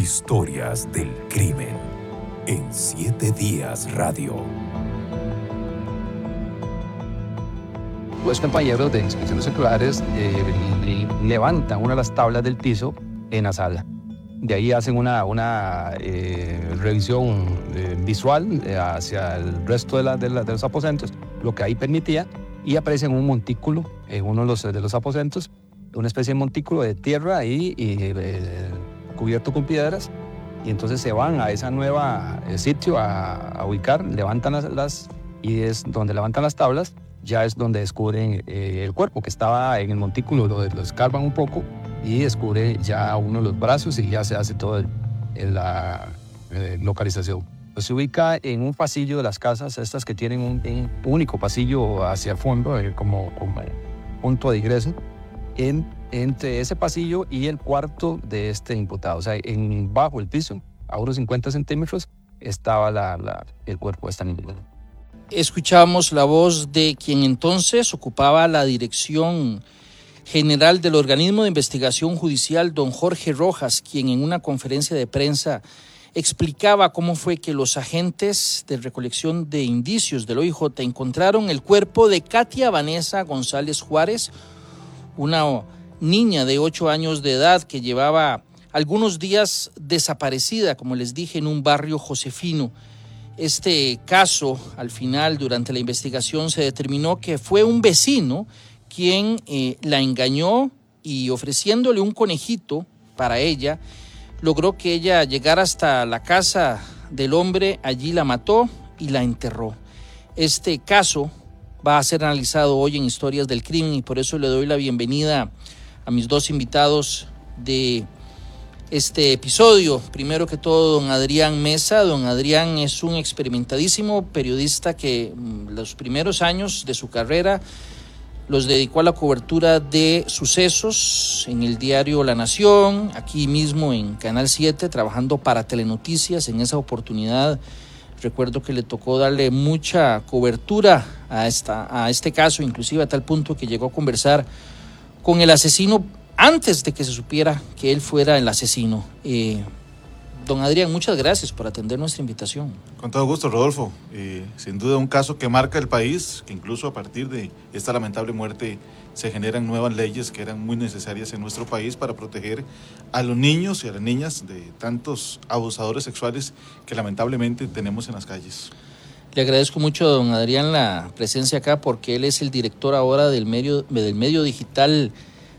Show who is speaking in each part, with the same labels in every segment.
Speaker 1: Historias del crimen en Siete Días Radio.
Speaker 2: Los compañeros de inspecciones seculares eh, levantan una de las tablas del piso en la sala. De ahí hacen una, eh, revisión eh, visual hacia el resto de, los aposentos, lo que ahí permitía, y aparece un montículo en uno de los, de los aposentos, una especie de montículo de tierra ahí y, cubierto con piedras, y entonces se van a ese nuevo sitio a, ubicar, levantan las, las, y es donde levantan las tablas, ya es donde descubren eh, el cuerpo que estaba en el montículo, donde lo escarban un poco y descubre ya uno de los brazos y ya se hace toda la eh, localización. Pues se ubica en un pasillo de las casas, estas que tienen un, único pasillo hacia el fondo, eh, como, como, punto de ingreso, en, entre ese pasillo y el cuarto de este imputado. O sea, en, bajo el piso, a unos 50 centímetros, estaba el cuerpo de esta niña
Speaker 3: escuchamos la voz de quien entonces ocupaba la dirección general del organismo de investigación judicial, don Jorge Rojas, quien en una conferencia de prensa explicaba cómo fue que los agentes de recolección de indicios del OIJ encontraron el cuerpo de Katia Vanessa González Juárez, una niña de ocho años de edad que llevaba algunos días desaparecida, como les dije, en un barrio josefino este caso, al final, durante la investigación, se determinó que fue un vecino quien eh, la engañó y ofreciéndole un conejito para ella, logró que ella llegara hasta la casa del hombre, allí la mató y la enterró. Este caso va a ser analizado hoy en Historias del Crimen y por eso le doy la bienvenida a mis dos invitados de este episodio. Primero que todo, don Adrián Mesa. Don Adrián es un experimentadísimo periodista que mm, los primeros años de su carrera los dedicó a la cobertura de sucesos en el diario La Nación, aquí mismo en Canal 7, trabajando para Telenoticias. En esa oportunidad recuerdo que le tocó darle mucha cobertura a, esta, a este caso, inclusive a tal punto que llegó a conversar con el asesino antes de que se supiera que él fuera el asesino. Eh, don Adrián, muchas gracias por atender nuestra invitación.
Speaker 4: Con todo gusto, Rodolfo. Eh, sin duda un caso que marca el país, que incluso a partir de esta lamentable muerte se generan nuevas leyes que eran muy necesarias en nuestro país para proteger a los niños y a las niñas de tantos abusadores sexuales que lamentablemente tenemos en las calles.
Speaker 3: Le agradezco mucho a don Adrián la presencia acá porque él es el director ahora del medio, del medio digital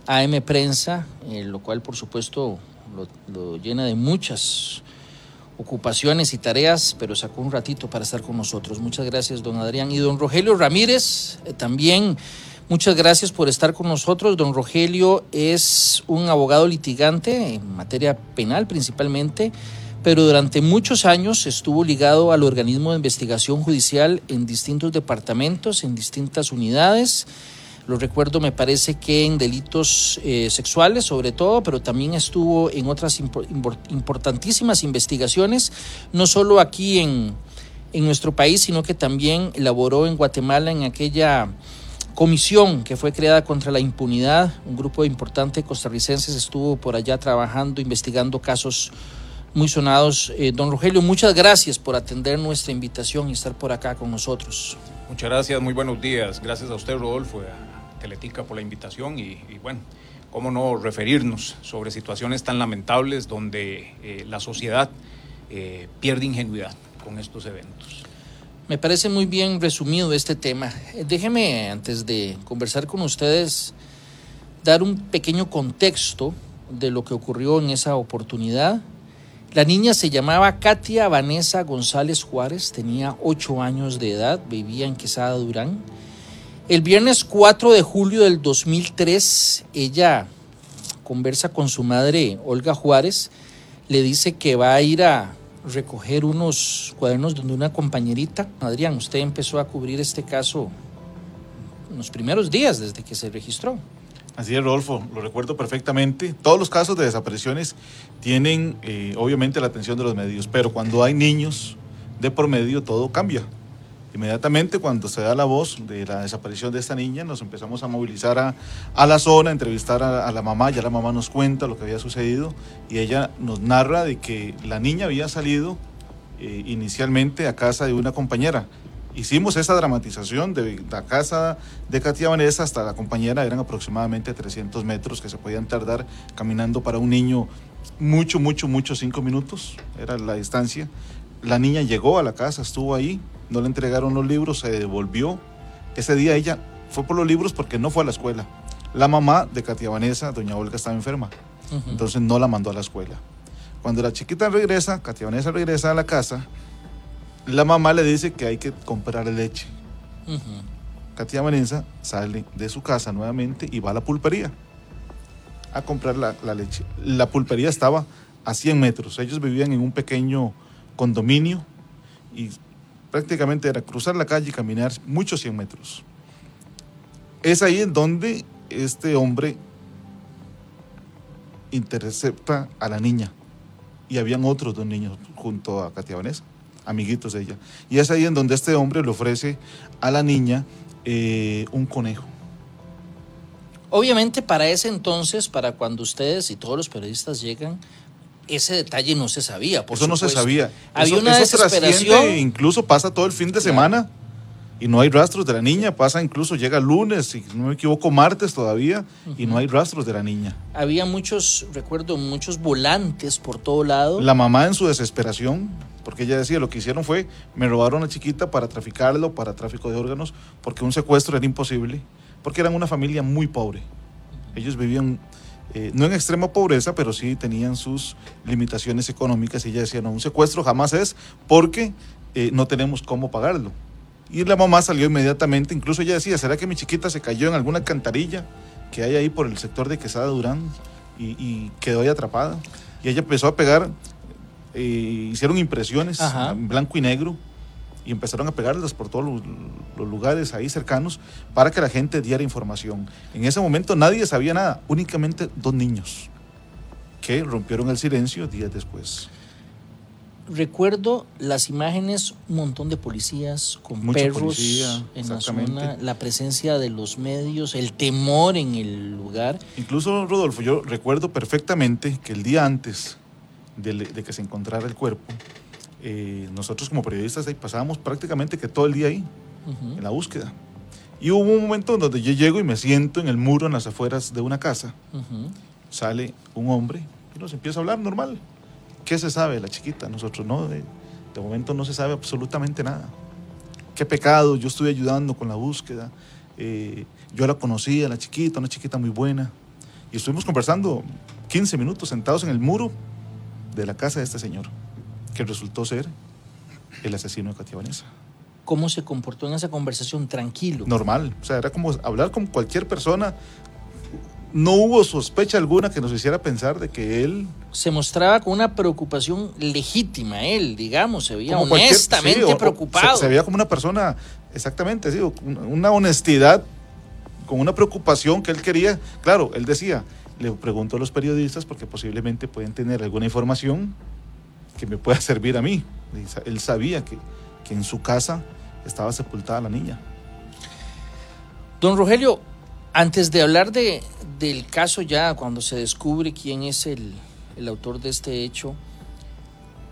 Speaker 3: AM Prensa, eh, lo cual por supuesto lo, llena de muchas ocupaciones y tareas, pero sacó un ratito para estar con nosotros. Muchas gracias, don Adrián. Y don Rogelio Ramírez, eh, también muchas gracias por estar con nosotros. Don Rogelio es un abogado litigante en materia penal principalmente, pero durante muchos años estuvo ligado al organismo de investigación judicial en distintos departamentos, en distintas unidades lo recuerdo, me parece que en delitos eh, sexuales sobre todo, pero también estuvo en otras importantísimas investigaciones, no solo aquí en, en nuestro país, sino que también elaboró en Guatemala en aquella comisión que fue creada contra la impunidad. Un grupo importante de costarricenses estuvo por allá trabajando, investigando casos muy sonados. Eh, don Rogelio, muchas gracias por atender nuestra invitación y estar por acá con nosotros.
Speaker 5: Muchas gracias, muy buenos días. Gracias a usted, Rodolfo, Teletica por la invitación y, bueno, cómo no referirnos sobre situaciones tan lamentables donde eh, la sociedad eh, pierde ingenuidad con estos eventos.
Speaker 3: Me parece muy bien resumido este tema. Déjeme, antes de conversar con ustedes, dar un pequeño contexto de lo que ocurrió en esa oportunidad. La niña se llamaba Katia Vanessa González Juárez, tenía ocho años de edad, vivía en Quesada Durán. El viernes 4 de julio del 2003, ella conversa con su madre, Olga Juárez, le dice que va a ir a recoger unos cuadernos donde una compañerita, Adrián, usted empezó a cubrir este caso en los primeros días desde que se registró.
Speaker 4: Así es, Rodolfo, lo recuerdo perfectamente. Todos los casos de desapariciones tienen eh, obviamente la atención de los medios, pero cuando hay niños de por medio todo cambia. Inmediatamente cuando se da la voz de la desaparición de esta niña, nos empezamos a movilizar a, la zona, a entrevistar a, a, la mamá, ya la mamá nos cuenta lo que había sucedido y ella nos narra de que la niña había salido eh, inicialmente a casa de una compañera. Hicimos esa dramatización de la casa de Katia Vanessa hasta la compañera, eran aproximadamente 300 metros que se podían tardar caminando para un niño mucho, mucho, mucho, cinco minutos, era la distancia. La niña llegó a la casa, estuvo ahí, no le entregaron los libros, se devolvió. Ese día ella fue por los libros porque no fue a la escuela. La mamá de Katia Vanessa, doña Olga, estaba enferma, uh -huh. entonces no la mandó a la escuela. Cuando la chiquita regresa, Katia Vanessa regresa a la casa, la mamá le dice que hay que comprar leche. Uh -huh. Katia Vanessa sale de su casa nuevamente y va a la pulpería a comprar la, la, leche. La pulpería estaba a 100 metros. Ellos vivían en un pequeño condominio y prácticamente era cruzar la calle y caminar muchos 100 metros. Es ahí en donde este hombre intercepta a la niña y habían otros dos niños junto a Katia Vanessa, amiguitos de ella. Y es ahí en donde este hombre le ofrece a la niña eh, un conejo.
Speaker 3: Obviamente para ese entonces, para cuando ustedes y todos los periodistas llegan, ese detalle no se sabía. Por
Speaker 4: eso
Speaker 3: supuesto.
Speaker 4: no se sabía.
Speaker 3: Había
Speaker 4: eso,
Speaker 3: una
Speaker 4: eso
Speaker 3: desesperación.
Speaker 4: Incluso pasa todo el fin de claro. semana y no hay rastros de la niña. Pasa incluso, llega lunes, si no me equivoco, martes todavía uh -huh. y no hay rastros de la niña.
Speaker 3: Había muchos, recuerdo, muchos volantes por todo lado.
Speaker 4: La mamá en su desesperación, porque ella decía, lo que hicieron fue, me robaron a chiquita para traficarlo, para tráfico de órganos, porque un secuestro era imposible, porque eran una familia muy pobre. Ellos vivían, eh, no en extrema pobreza, pero sí tenían sus limitaciones económicas y ella decía, no, un secuestro jamás es porque eh, no tenemos cómo pagarlo. Y la mamá salió inmediatamente, incluso ella decía, ¿será que mi chiquita se cayó en alguna cantarilla que hay ahí por el sector de Quesada Durán y, y quedó ahí atrapada? Y ella empezó a pegar, eh, hicieron impresiones Ajá. en blanco y negro y empezaron a pegarlas por todos los, los, lugares ahí cercanos para que la gente diera información. En ese momento nadie sabía nada, únicamente dos niños que rompieron el silencio días después.
Speaker 3: Recuerdo las imágenes, un montón de policías con
Speaker 4: Mucha
Speaker 3: perros
Speaker 4: policía,
Speaker 3: en la zona, la presencia de los medios, el temor en el lugar.
Speaker 4: Incluso, Rodolfo, yo recuerdo perfectamente que el día antes de, de que se encontrara el cuerpo, eh, nosotros como periodistas ahí pasábamos prácticamente que todo el día ahí, uh -huh. en la búsqueda. Y hubo un momento en donde yo llego y me siento en el muro en las afueras de una casa. Uh -huh. Sale un hombre y nos empieza a hablar normal. ¿Qué se sabe la chiquita? Nosotros no, de, de momento no se sabe absolutamente nada. ¿Qué pecado? Yo estoy ayudando con la búsqueda. Eh, yo la conocí a la chiquita, una chiquita muy buena. Y estuvimos conversando 15 minutos sentados en el muro de la casa de este señor que resultó ser el asesino de Katia Vanessa.
Speaker 3: ¿Cómo se comportó en esa conversación? Tranquilo.
Speaker 4: Normal, o sea, era como hablar con cualquier persona. No hubo sospecha alguna que nos hiciera pensar de que él...
Speaker 3: Se mostraba con una preocupación legítima, él, digamos, se veía honestamente sí, o, preocupado.
Speaker 4: Se, se, veía como una persona, exactamente, sí, una honestidad, con una preocupación que él quería. Claro, él decía, le pregunto a los periodistas porque posiblemente pueden tener alguna información que me pueda servir a mí. Él sabía que, que en su casa estaba sepultada la niña.
Speaker 3: Don Rogelio, antes de hablar de, del caso ya, cuando se descubre quién es el, el autor de este hecho,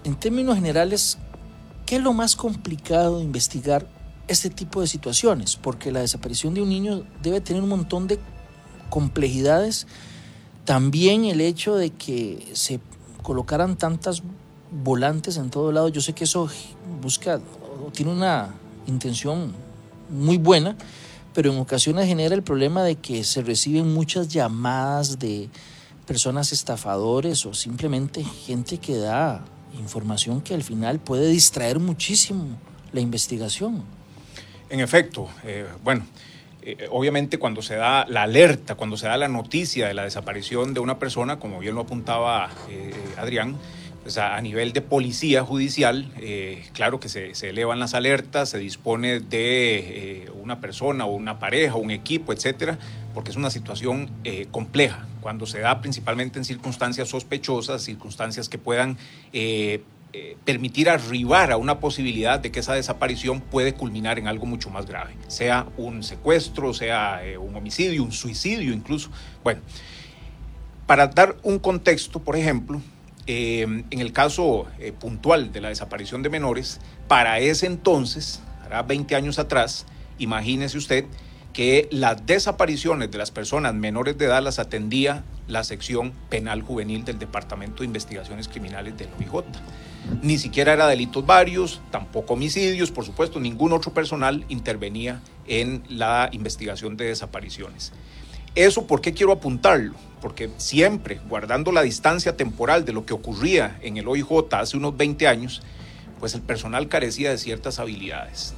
Speaker 3: en términos generales, ¿qué es lo más complicado de investigar este tipo de situaciones? Porque la desaparición de un niño debe tener un montón de complejidades. También el hecho de que se colocaran tantas volantes en todo lado, yo sé que eso busca, tiene una intención muy buena, pero en ocasiones genera el problema de que se reciben muchas llamadas de personas estafadores o simplemente gente que da información que al final puede distraer muchísimo la investigación.
Speaker 5: En efecto, eh, bueno, eh, obviamente cuando se da la alerta, cuando se da la noticia de la desaparición de una persona, como bien lo apuntaba eh, Adrián, pues a, a, nivel de policía judicial, eh, claro que se, elevan las alertas, se dispone de eh, una persona o una pareja, un equipo, etcétera, porque es una situación eh, compleja, cuando se da principalmente en circunstancias sospechosas, circunstancias que puedan eh, permitir arribar a una posibilidad de que esa desaparición puede culminar en algo mucho más grave, sea un secuestro, sea un homicidio, un suicidio incluso. Bueno, para dar un contexto, por ejemplo, eh, en el caso puntual de la desaparición de menores, para ese entonces, hará 20 años atrás, imagínese usted que las desapariciones de las personas menores de edad las atendía la sección penal juvenil del Departamento de Investigaciones Criminales del OIJ. Ni siquiera era delitos varios, tampoco homicidios, por supuesto, ningún otro personal intervenía en la investigación de desapariciones. Eso, ¿por qué quiero apuntarlo? Porque siempre, guardando la distancia temporal de lo que ocurría en el OIJ hace unos 20 años, pues el personal carecía de ciertas habilidades,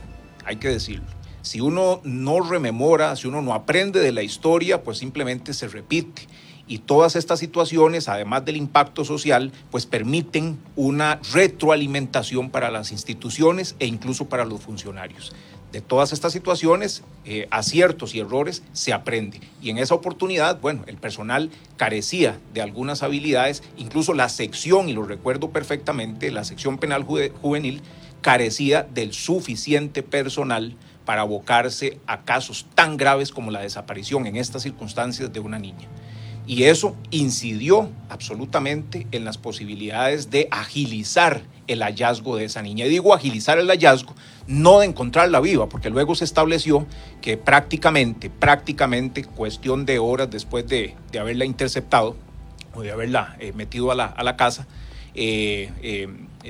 Speaker 5: hay que decirlo. Si uno no rememora, si uno no aprende de la historia, pues simplemente se repite y todas estas situaciones, además del impacto social, pues permiten una retroalimentación para las instituciones e incluso para los funcionarios. De todas estas situaciones, eh, aciertos y errores se aprende. Y en esa oportunidad, bueno, el personal carecía de algunas habilidades, incluso la sección, y lo recuerdo perfectamente, la sección penal juvenil carecía del suficiente personal para abocarse a casos tan graves como la desaparición en estas circunstancias de una niña. Y eso incidió absolutamente en las posibilidades de agilizar el hallazgo de esa niña. Y digo agilizar el hallazgo, no de encontrarla viva, porque luego se estableció que prácticamente, prácticamente cuestión de horas después de, haberla interceptado o de haberla eh, metido a la, casa, eh, eh,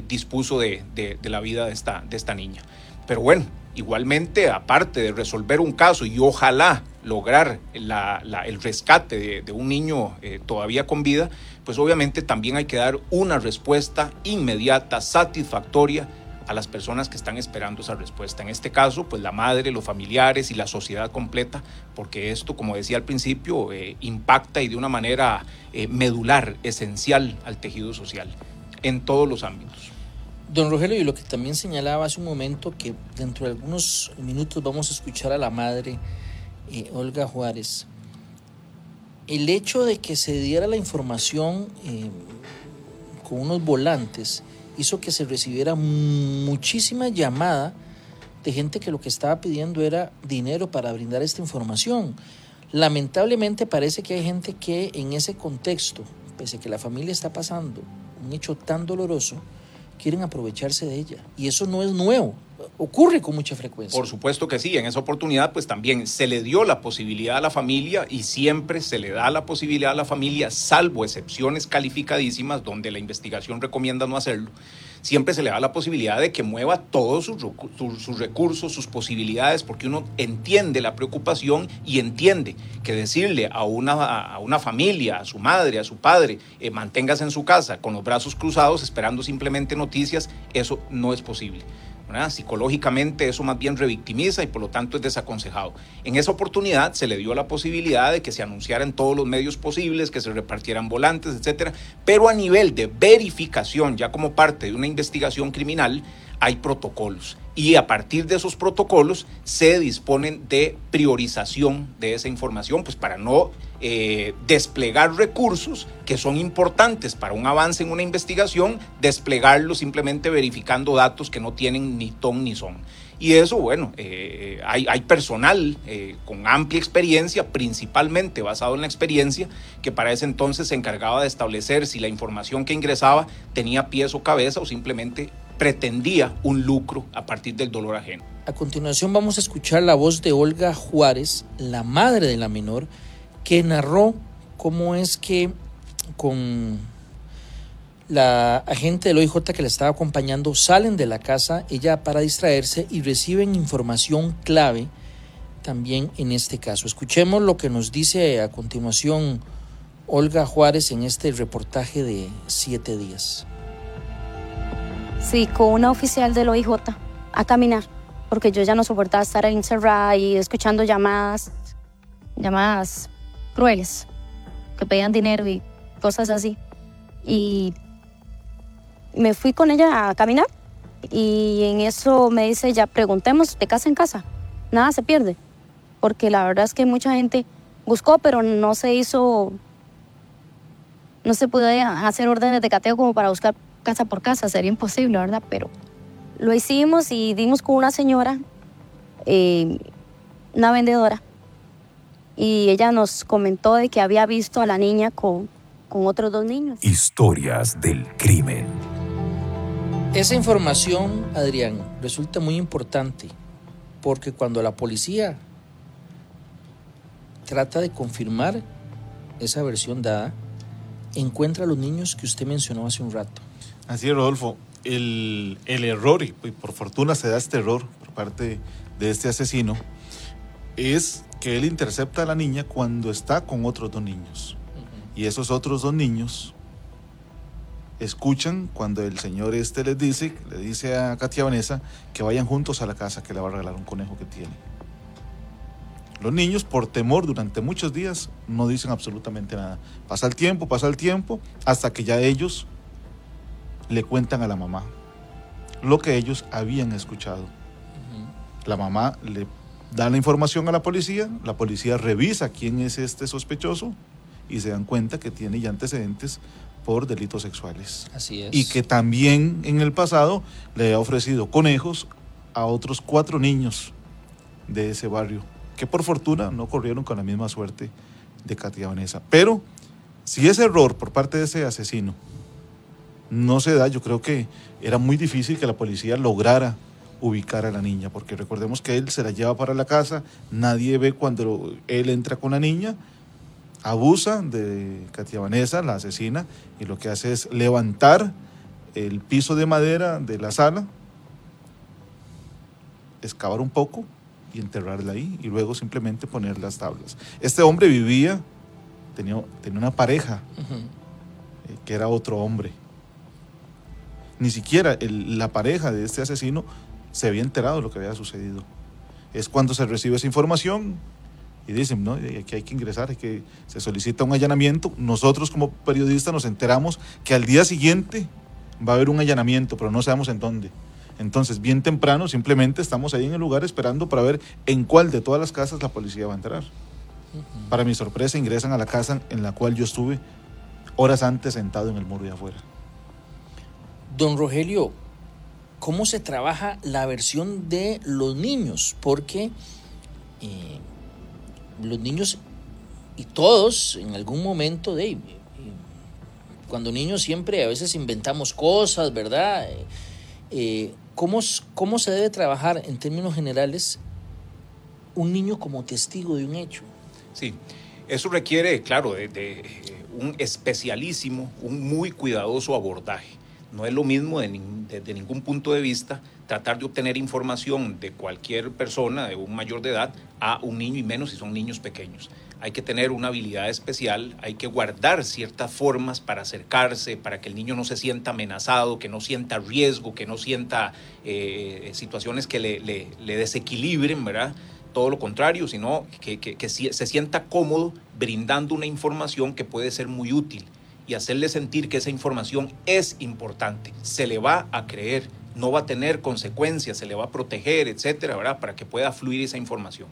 Speaker 5: dispuso de, la vida de esta, de esta niña. Pero bueno, igualmente, aparte de resolver un caso y ojalá lograr el rescate de, un niño eh, todavía con vida, pues obviamente también hay que dar una respuesta inmediata, satisfactoria a las personas que están esperando esa respuesta. En este caso, pues la madre, los familiares y la sociedad completa, porque esto, como decía al principio, eh, impacta y de una manera eh, medular, esencial al tejido social, en todos los ámbitos.
Speaker 3: Don Rogelio, y lo que también señalaba hace un momento, que dentro de algunos minutos vamos a escuchar a la madre eh, Olga Juárez, el hecho de que se diera la información eh, con unos volantes hizo que se recibiera muchísima llamada de gente que lo que estaba pidiendo era dinero para brindar esta información. Lamentablemente parece que hay gente que en ese contexto, pese a que la familia está pasando un hecho tan doloroso, quieren aprovecharse de ella. Y eso no es nuevo ocurre con mucha frecuencia.
Speaker 5: Por supuesto que sí, en esa oportunidad pues también se le dio la posibilidad a la familia y siempre se le da la posibilidad a la familia, salvo excepciones calificadísimas donde la investigación recomienda no hacerlo, siempre se le da la posibilidad de que mueva todos sus, recursos, sus posibilidades, porque uno entiende la preocupación y entiende que decirle a una, a una familia, a su madre, a su padre, eh, manténgase en su casa con los brazos cruzados esperando simplemente noticias, eso no es posible. Psicológicamente eso más bien revictimiza y por lo tanto es desaconsejado. En esa oportunidad se le dio la posibilidad de que se anunciara en todos los medios posibles, que se repartieran volantes, etcétera, pero a nivel de verificación, ya como parte de una investigación criminal, hay protocolos y a partir de esos protocolos se disponen de priorización de esa información, pues para no eh, desplegar recursos que son importantes para un avance en una investigación, desplegarlos simplemente verificando datos que no tienen ni ton ni son. Y eso, bueno, eh, hay, hay, personal eh, con amplia experiencia, principalmente basado en la experiencia, que para ese entonces se encargaba de establecer si la información que ingresaba tenía pies o cabeza o simplemente pretendía un lucro a partir del dolor ajeno.
Speaker 3: A continuación vamos a escuchar la voz de Olga Juárez, la madre de la menor, que narró cómo es que con la agente del OIJ que la estaba acompañando salen de la casa, ella para distraerse y reciben información clave también en este caso. Escuchemos lo que nos dice a continuación Olga Juárez en este reportaje de siete días.
Speaker 6: Sí, con una oficial del OIJ a caminar, porque yo ya no soportaba estar encerrada y escuchando llamadas, llamadas crueles, que pedían dinero y cosas así. Y me fui con ella a caminar y en eso me dice, ya preguntemos de casa en casa, nada se pierde, porque la verdad es que mucha gente buscó, pero no se hizo, no se pudo hacer órdenes de cateo como para buscar casa por casa, sería imposible, ¿verdad? Pero lo hicimos y dimos con una señora, eh, una vendedora, y ella nos comentó de que había visto a la niña con, con otros dos niños.
Speaker 1: Historias del crimen.
Speaker 3: Esa información, Adrián, resulta muy importante porque cuando la policía trata de confirmar esa versión dada, encuentra a los niños que usted mencionó hace un rato.
Speaker 4: Así es, Rodolfo. El, el error, y por fortuna se da este error por parte de este asesino, es que él intercepta a la niña cuando está con otros dos niños. Y esos otros dos niños escuchan cuando el señor este les dice, le dice a Katia Vanessa que vayan juntos a la casa que le va a regalar un conejo que tiene. Los niños, por temor, durante muchos días no dicen absolutamente nada. Pasa el tiempo, pasa el tiempo, hasta que ya ellos le cuentan a la mamá lo que ellos habían escuchado. La mamá le da la información a la policía, la policía revisa quién es este sospechoso y se dan cuenta que tiene ya antecedentes por delitos sexuales.
Speaker 3: Así es.
Speaker 4: Y que también en el pasado le ha ofrecido conejos a otros cuatro niños de ese barrio, que por fortuna no corrieron con la misma suerte de Katia Vanessa. Pero si ese error por parte de ese asesino no se da, yo creo que era muy difícil que la policía lograra ubicar a la niña, porque recordemos que él se la lleva para la casa, nadie ve cuando él entra con la niña, abusa de Katia Vanessa, la asesina, y lo que hace es levantar el piso de madera de la sala, excavar un poco y enterrarla ahí, y luego simplemente poner las tablas. Este hombre vivía, tenía, tenía una pareja, eh, que era otro hombre. Ni siquiera el- la pareja de este asesino se había enterado de lo que había sucedido. Es cuando se recibe esa información y dicen, no, aquí hay que ingresar, hay que, se solicita un allanamiento. Nosotros como periodistas nos enteramos que al día siguiente va a haber un allanamiento, pero no sabemos en dónde. Entonces, bien temprano, simplemente estamos ahí en el lugar esperando para ver en cuál de todas las casas la policía va a entrar. Para mi sorpresa, ingresan a la casa en la cual yo estuve horas antes sentado en el muro de afuera.
Speaker 3: Don Rogelio, ¿cómo se trabaja la versión de los niños? Porque eh, los niños y todos en algún momento de... cuando niños siempre a veces inventamos cosas, ¿verdad? Eh, eh, ¿cómo, ¿Cómo se debe trabajar en términos generales un niño como testigo de un hecho?
Speaker 5: Sí, eso requiere, claro, de, de, un especialísimo, un muy cuidadoso abordaje. No es lo mismo de desde ningún punto de vista tratar de obtener información de cualquier persona, de un mayor de edad, a un niño y menos si son niños pequeños. Hay que tener una habilidad especial, hay que guardar ciertas formas para acercarse, para que el niño no se sienta amenazado, que no sienta riesgo, que no sienta eh, situaciones que le, le- le desequilibren, ¿verdad? todo lo contrario, sino que, se sienta cómodo brindando una información que puede ser muy útil y hacerle sentir que esa información es importante, se le va a creer, no va a tener consecuencias, se le va a proteger, etcétera, ¿verdad? Para que pueda fluir esa información.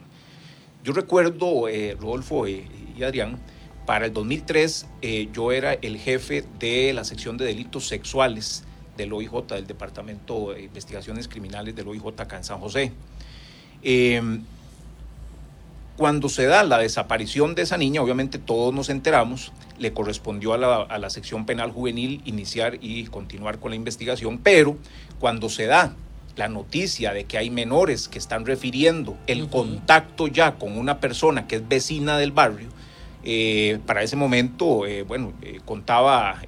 Speaker 5: Yo recuerdo, eh, Rodolfo eh, y Adrián, para el 2003 eh, yo era el jefe de la sección de delitos sexuales del OIJ, del Departamento de Investigaciones Criminales del OIJ acá en San José. Cuando se da la desaparición de esa niña, obviamente todos nos enteramos, le correspondió a la, a la sección penal juvenil iniciar y continuar con la investigación, pero cuando se da la noticia de que hay menores que están refiriendo el contacto ya con una persona que es vecina del barrio, eh, para ese momento, eh, bueno, eh, contaba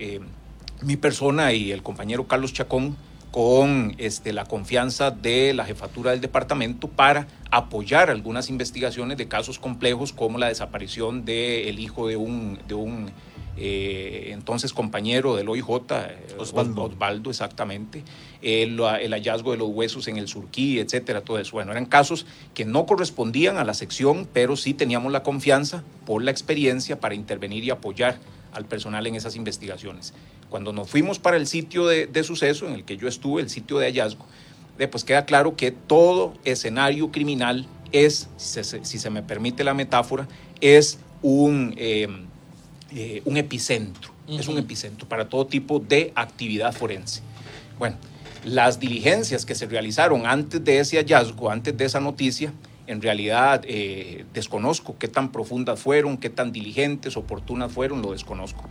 Speaker 5: mi persona y el compañero Carlos Chacón con este, la confianza de la jefatura del departamento para apoyar algunas investigaciones de casos complejos como la desaparición del hijo de un, de un eh, entonces compañero del OIJ, eh,
Speaker 4: Osvaldo.
Speaker 5: Osvaldo, exactamente, el, el hallazgo de los huesos en el Surquí, etcétera, todo eso. Bueno, eran casos que no correspondían a la sección, pero sí teníamos la confianza por la experiencia para intervenir y apoyar al personal en esas investigaciones. Cuando nos fuimos para el sitio de, de suceso en el que yo estuve, el sitio de hallazgo, eh, pues queda claro que todo escenario criminal es, si se, si se me permite la metáfora, es un, eh, eh, un epicentro, es un epicentro para todo tipo de actividad forense. Bueno, las diligencias que se realizaron antes de ese hallazgo, antes de esa noticia, en realidad eh, desconozco qué tan profundas fueron, qué tan diligentes, oportunas fueron, lo desconozco.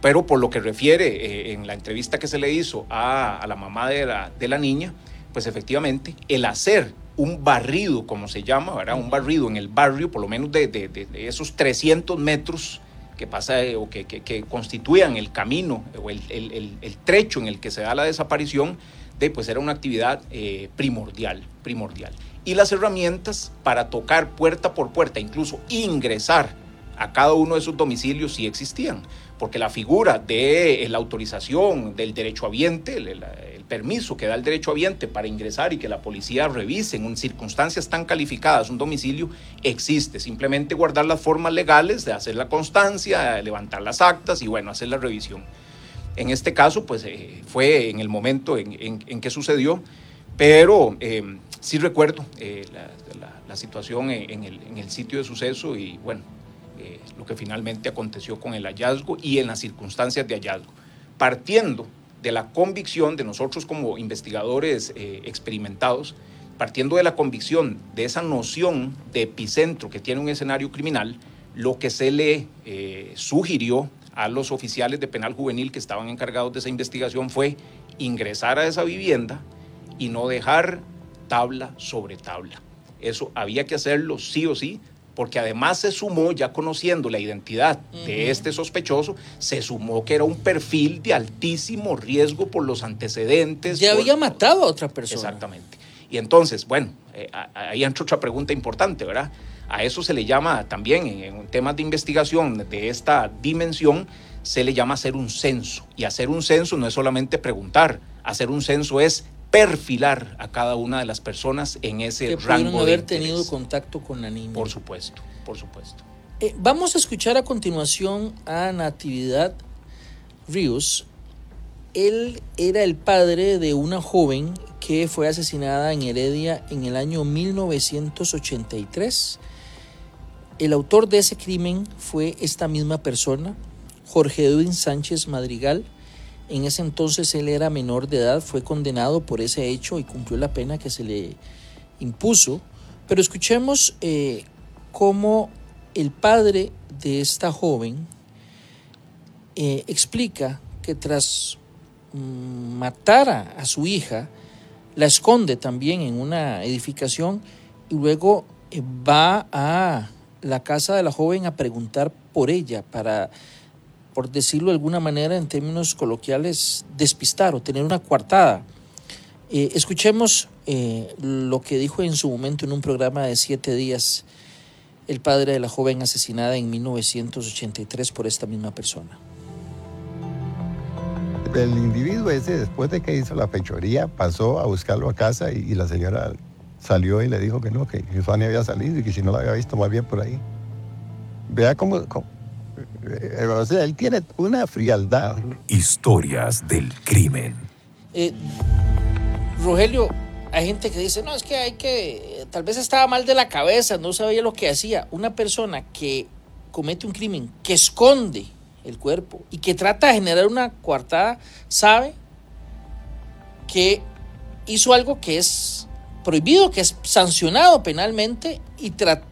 Speaker 5: Pero por lo que refiere eh, en la entrevista que se le hizo a, la mamá de la, de la, niña, pues efectivamente el hacer un barrido, como se llama, ¿verdad? un barrido en el barrio, por lo menos de, de, de esos 300 metros que pasa eh, o que, que, constituían el camino o el, el, el, trecho en el que se da la desaparición, de, pues era una actividad eh, primordial, primordial. Y las herramientas para tocar puerta por puerta, incluso ingresar a cada uno de esos domicilios sí existían, porque la figura de la autorización del derecho habiente, el, el, permiso que da el derecho habiente para ingresar y que la policía revise en circunstancias tan calificadas un domicilio, existe. Simplemente guardar las formas legales de hacer la constancia, levantar las actas y bueno, hacer la revisión. En este caso, pues eh, fue en el momento en, que sucedió, pero eh, sí recuerdo eh, la, situación en el, en el sitio de suceso y bueno, eh, lo que finalmente aconteció con el hallazgo y en las circunstancias de hallazgo, partiendo de la convicción de nosotros como investigadores eh, experimentados, partiendo de la convicción de esa noción de epicentro que tiene un escenario criminal, lo que se le eh, sugirió a los oficiales de penal juvenil que estaban encargados de esa investigación fue ingresar a esa vivienda y no dejar tabla sobre tabla. Eso había que hacerlo sí o sí porque además se sumó, ya conociendo la identidad de este sospechoso, se sumó que era un perfil de altísimo riesgo por los antecedentes.
Speaker 3: Ya había matado a otra persona.
Speaker 5: Exactamente. Y entonces, bueno, eh, ahí entra otra pregunta importante, ¿verdad? A eso se le llama también en, temas de investigación de esta dimensión, se le llama hacer un censo. Y hacer un censo no es solamente preguntar, hacer un censo es perfilar a cada una de las personas en ese
Speaker 3: que
Speaker 5: rango de
Speaker 3: haber tenido contacto con la niña.
Speaker 5: Por supuesto, por supuesto.
Speaker 3: Eh, vamos a escuchar a continuación a Natividad Ríos. Él era el padre de una joven que fue asesinada en Heredia en el año 1983. El autor de ese crimen fue esta misma persona, Jorge Edwin Sánchez Madrigal, en ese entonces él era menor de edad, fue condenado por ese hecho y cumplió la pena que se le impuso. Pero escuchemos eh, cómo el padre de esta joven eh, explica que tras mm, matar a su hija, la esconde también en una edificación y luego eh, va a la casa de la joven a preguntar por ella para por decirlo de alguna manera en términos coloquiales, despistar o tener una coartada. Eh, escuchemos eh, lo que dijo en su momento en un programa de siete días el padre de la joven asesinada en 1983 por esta misma persona.
Speaker 7: El individuo ese, después de que hizo la fechoría, pasó a buscarlo a casa y, la señora salió y le dijo que no, que, Fanny había salido y que si no la había visto más bien por ahí. Vea cómo, o sea, él tiene una frialdad.
Speaker 1: Historias del crimen.
Speaker 3: Eh, Rogelio, hay gente que dice, no, es que hay que, tal vez estaba mal de la cabeza, no sabía lo que hacía. Una persona que comete un crimen, que esconde el cuerpo y que trata de generar una coartada, sabe que hizo algo que es prohibido, que es sancionado penalmente y trata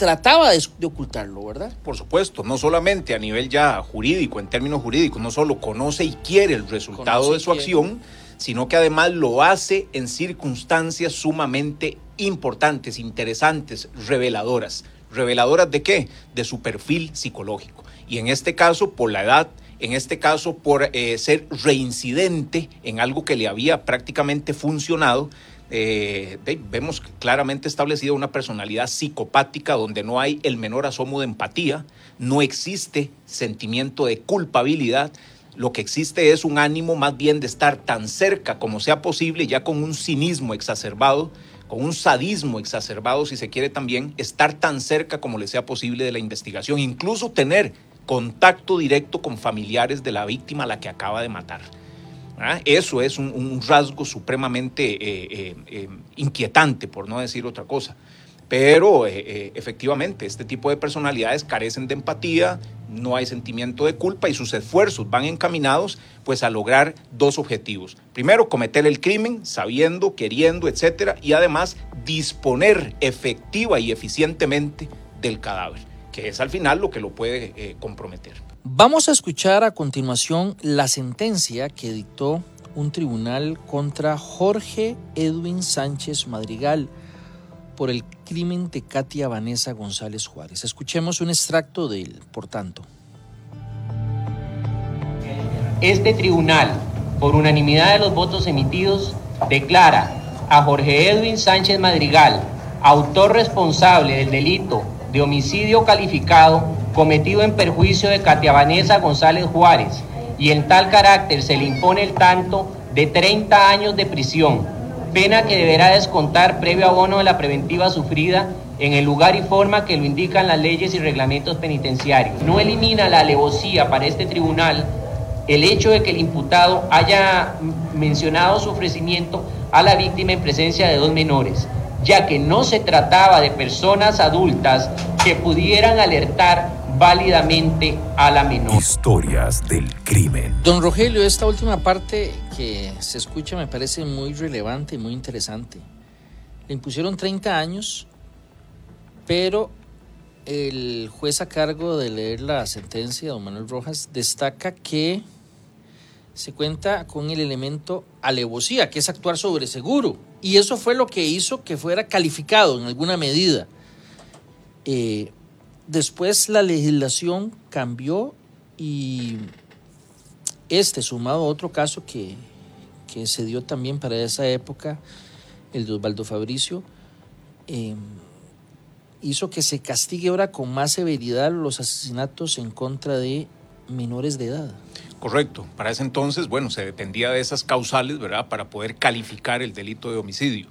Speaker 3: trataba de, ocultarlo, ¿verdad?
Speaker 5: Por supuesto, no solamente a nivel ya jurídico, en términos jurídicos, no solo conoce y quiere el resultado de su acción, sino que además lo hace en circunstancias sumamente importantes, interesantes, reveladoras. ¿Reveladoras de qué? De su perfil psicológico. Y en este caso, por la edad, en este caso por eh, ser reincidente en algo que le había prácticamente funcionado, eh, vemos claramente establecida una personalidad psicopática donde no hay el menor asomo de empatía, no existe sentimiento de culpabilidad, lo que existe es un ánimo más bien de estar tan cerca como sea posible, ya con un cinismo exacerbado, con un sadismo exacerbado, si se quiere también, estar tan cerca como le sea posible de la investigación, incluso tener contacto directo con familiares de la víctima a la que acaba de matar. ¿Ah? Eso es un, rasgo supremamente eh, eh, eh, inquietante, por no decir otra cosa. Pero eh, eh, efectivamente, este tipo de personalidades carecen de empatía, no hay sentimiento de culpa y sus esfuerzos van encaminados pues a lograr dos objetivos. Primero, cometer el crimen sabiendo, queriendo, etcétera, y además disponer efectiva y eficientemente del cadáver, que es al final lo que lo puede eh, comprometer.
Speaker 3: Vamos a escuchar a continuación la sentencia que dictó un tribunal contra Jorge Edwin Sánchez Madrigal por el crimen de Katia Vanessa González Juárez. Escuchemos un extracto de él, por tanto.
Speaker 8: Este tribunal, por unanimidad de los votos emitidos, declara a Jorge Edwin Sánchez Madrigal, autor responsable del delito de homicidio calificado cometido en perjuicio de Katia Vanessa González Juárez, y en tal carácter se le impone el tanto de 30 años de prisión pena que deberá descontar previo abono de la preventiva sufrida en el lugar y forma que lo indican las leyes y reglamentos penitenciarios. No elimina la alevosía para este tribunal el hecho de que el imputado haya mencionado su ofrecimiento a la víctima en presencia de dos menores, ya que no se trataba de personas adultas que pudieran alertar válidamente a la menor.
Speaker 1: Historias del crimen.
Speaker 3: Don Rogelio, esta última parte que se escucha me parece muy relevante y muy interesante. Le impusieron 30 años, pero el juez a cargo de leer la sentencia, don Manuel Rojas, destaca que se cuenta con el elemento alevosía, que es actuar sobre seguro. Y eso fue lo que hizo que fuera calificado en alguna medida. Eh, Después la legislación cambió y este, sumado a otro caso que, se dio también para esa época, el de Osvaldo Fabricio, em, hizo que se castigue ahora con más severidad los asesinatos en contra de menores de edad.
Speaker 5: Correcto. Para ese entonces, bueno, se dependía de esas causales, ¿verdad?, para poder calificar el delito de homicidio.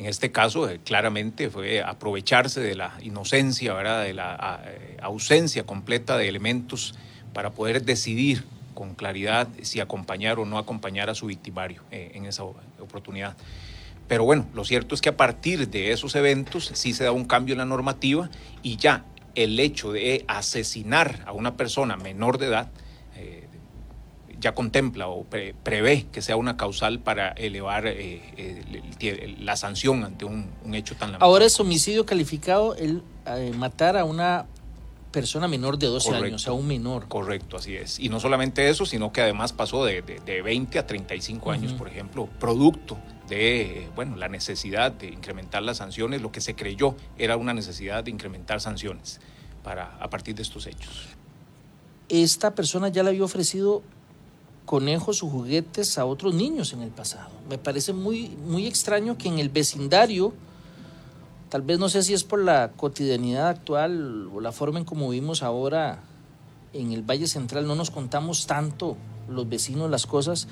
Speaker 5: En este caso, eh, claramente fue aprovecharse de la inocencia, ¿verdad? de la eh, ausencia completa de elementos para poder decidir con claridad si acompañar o no acompañar a su victimario eh, en esa oportunidad. Pero bueno, lo cierto es que a partir de esos eventos sí se da un cambio en la normativa y ya el hecho de asesinar a una persona menor de edad ya contempla o prevé que sea una causal para elevar eh, eh, la sanción ante un, hecho tan lamentable.
Speaker 3: Ahora es homicidio calificado el eh, matar a una persona menor de 12 años, a un menor.
Speaker 5: Correcto, así es. Y no solamente eso, sino que además pasó de, de, 20 a 35 años, por ejemplo, producto de bueno, la necesidad de incrementar las sanciones, lo que se creyó era una necesidad de incrementar sanciones para, a partir de estos hechos.
Speaker 3: Esta persona ya le había ofrecido conejos o juguetes a otros niños en el pasado. Me parece muy, muy extraño que en el vecindario, tal vez no sé si es por la cotidianidad actual o la forma en cómo vivimos ahora en el Valle Central, no nos contamos tanto los vecinos las cosas,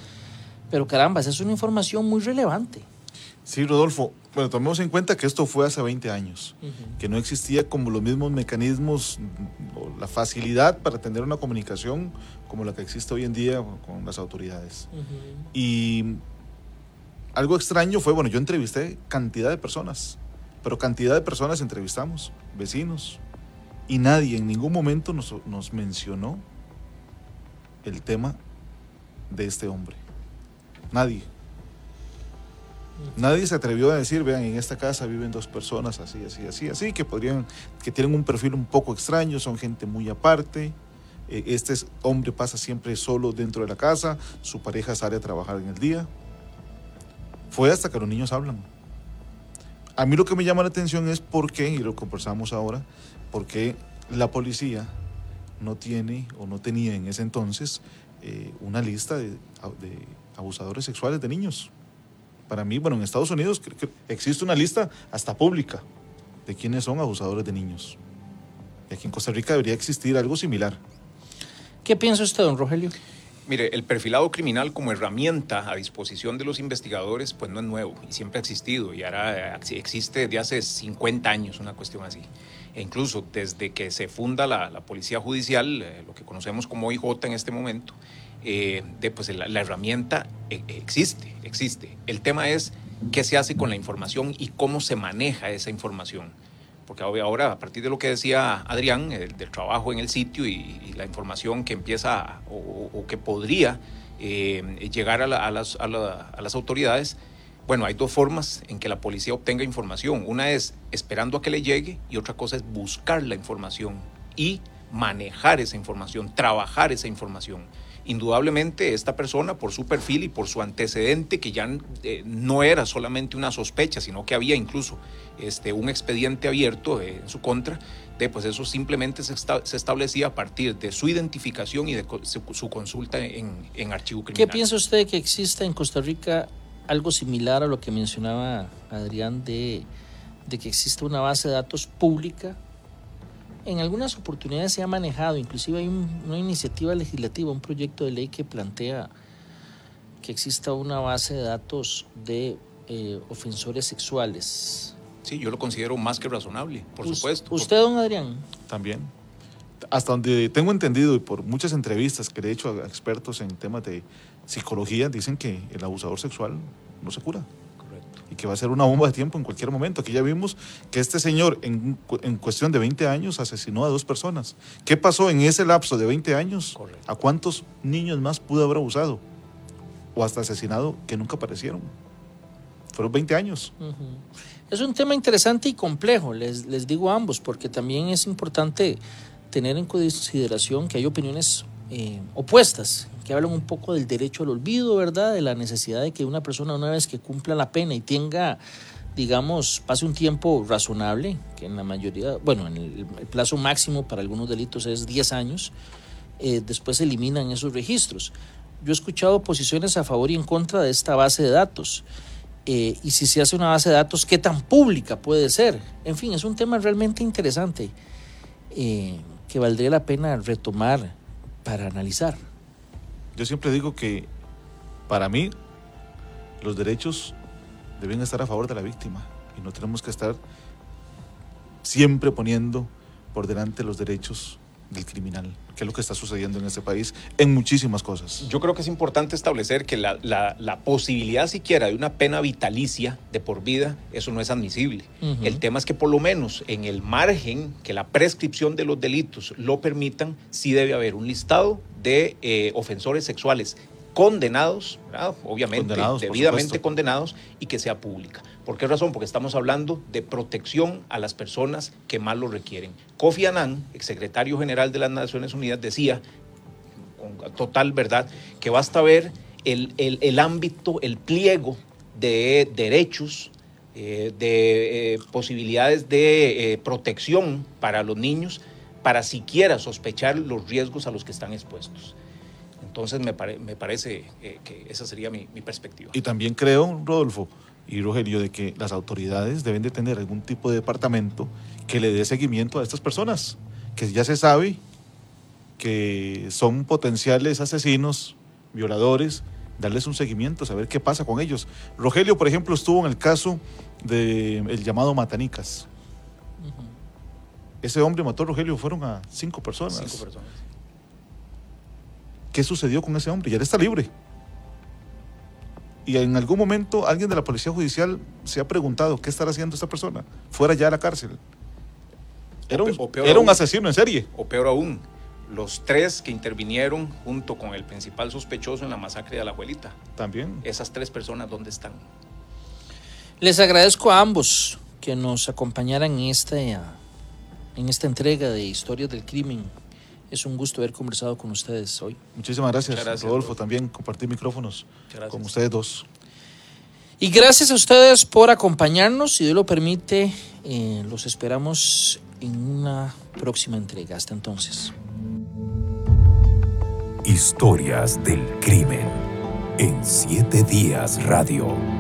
Speaker 3: pero caramba, es una información muy relevante.
Speaker 4: Sí, Rodolfo. Bueno, tomemos en cuenta que esto fue hace 20 años, que no existía como los mismos mecanismos o la facilidad para tener una comunicación como la que existe hoy en día con las autoridades. Y algo extraño fue, bueno, yo entrevisté cantidad de personas, pero cantidad de personas entrevistamos, vecinos, y nadie en ningún momento nos, nos mencionó el tema de este hombre. Nadie. Nadie se atrevió a decir, vean, en esta casa viven dos personas así, así, así, así, que podrían, que tienen un perfil un poco extraño, son gente muy aparte. Eh, este hombre pasa siempre solo dentro de la casa, su pareja sale a trabajar en el día. Fue hasta que los niños hablan. A mí lo que me llama la atención es por qué, y lo conversamos ahora, por qué la policía no tiene o no tenía en ese entonces eh, una lista de abusadores sexuales de niños. Para mí, bueno, en Estados Unidos existe una lista hasta pública de quiénes son abusadores de niños. Y aquí en Costa Rica debería existir algo similar.
Speaker 3: ¿Qué piensa usted, don Rogelio?
Speaker 5: Mire, el perfilado criminal como herramienta a disposición de los investigadores, pues no es nuevo y siempre ha existido y ahora eh, existe desde hace 50 años una cuestión así. E incluso desde que se funda la, Policía Judicial, eh, lo que conocemos como IJ en este momento, eh, de, pues la, herramienta eh, existe, existe. El tema es qué se hace con la información y cómo se maneja esa información. porque ahora a partir de lo que decía Adrián, del trabajo en el sitio y, la información que empieza o, que podría eh, llegar a, las, a, las, autoridades, bueno, hay dos formas en que la policía obtenga información. Una es esperando a que le llegue y otra cosa es buscar la información y manejar esa información, trabajar esa información indudablemente esta persona, por su perfil y por su antecedente, que ya eh, no era solamente una sospecha, sino que había incluso este, un expediente abierto eh, en su contra, de, pues eso simplemente se, establecía a partir de su identificación y de su, consulta en, en, archivo criminal.
Speaker 3: ¿Qué piensa usted que exista en Costa Rica algo similar a lo que mencionaba Adrián de, de que exista una base de datos pública en algunas oportunidades se ha manejado, inclusive hay una iniciativa legislativa, un proyecto de ley que plantea que exista una base de datos de eh, ofensores sexuales.
Speaker 5: Sí, yo lo considero más que razonable, por supuesto.
Speaker 3: ¿Usted, don Adrián?
Speaker 4: También. Hasta donde tengo entendido y por muchas entrevistas que he hecho a expertos en temas de psicología, dicen que el abusador sexual no se cura que va a ser una bomba de tiempo en cualquier momento. Aquí ya vimos que este señor en, cuestión de 20 años asesinó a dos personas. ¿Qué pasó en ese lapso de 20 años? ¿A cuántos niños más pudo haber abusado? O hasta asesinado que nunca aparecieron. Fueron 20 años.
Speaker 3: Es un tema interesante y complejo, les, les digo a ambos, porque también es importante tener en consideración que hay opiniones eh, opuestas, que hablan un poco del derecho al olvido, ¿verdad? De la necesidad de que una persona una vez que cumpla la pena y tenga, digamos, pase un tiempo razonable, que en la mayoría, bueno, en el, plazo máximo para algunos delitos es 10 años, eh, después se eliminan esos registros. Yo he escuchado posiciones a favor y en contra de esta base de datos. Eh, y si se hace una base de datos, ¿qué tan pública puede ser? En fin, es un tema realmente interesante que valdría la pena retomar para analizar.
Speaker 4: Yo siempre digo que para mí los derechos deben estar a favor de la víctima y no tenemos que estar siempre poniendo por delante los derechos del criminal, que es lo que está sucediendo en este país en muchísimas cosas.
Speaker 5: Yo creo que es importante establecer que la, la, posibilidad siquiera de una pena vitalicia de por vida, eso no es admisible. El tema es que por lo menos en el margen que la prescripción de los delitos lo permitan, sí debe haber un listado de eh, ofensores sexuales condenados, obviamente, debidamente condenados, y que sea pública. ¿Por qué razón? Porque estamos hablando de protección a las personas que más lo requieren. Kofi Annan, exsecretario general de las Naciones Unidas, decía, con total verdad, que basta ver el, ámbito, el pliego de derechos, eh, de eh, posibilidades de protección para los niños, para siquiera sospechar los riesgos a los que están expuestos. Entonces me, me parece eh, que esa sería mi, perspectiva.
Speaker 4: Y también creo, Rodolfo y Rogelio, de que las autoridades deben de tener algún tipo de departamento que le dé seguimiento a estas personas, que ya se sabe que son potenciales asesinos, violadores, darles un seguimiento, saber qué pasa con ellos. Rogelio, por ejemplo, estuvo en el caso del llamado Matanicas. Ese hombre mató a Rogelio, fueron a cinco personas. Cinco personas. ¿Qué sucedió con ese hombre? Ya está libre. Y en algún momento alguien de la Policía Judicial se ha preguntado qué estará haciendo esta persona fuera ya de la cárcel. Era un, era un asesino en serie.
Speaker 5: O peor aún, los tres que intervinieron junto con el principal sospechoso en la masacre de la abuelita.
Speaker 4: También.
Speaker 5: Esas tres personas, ¿dónde están?
Speaker 3: Les agradezco a ambos que nos acompañaran en esta en esta entrega de Historias del Crimen. Es un gusto haber conversado con ustedes hoy.
Speaker 4: Muchísimas gracias, Rodolfo, también compartir micrófonos con ustedes dos.
Speaker 3: Y gracias a ustedes por acompañarnos. Si Dios lo permite, eh, los esperamos en una próxima entrega. Hasta entonces.
Speaker 1: Historias del crimen en siete días radio.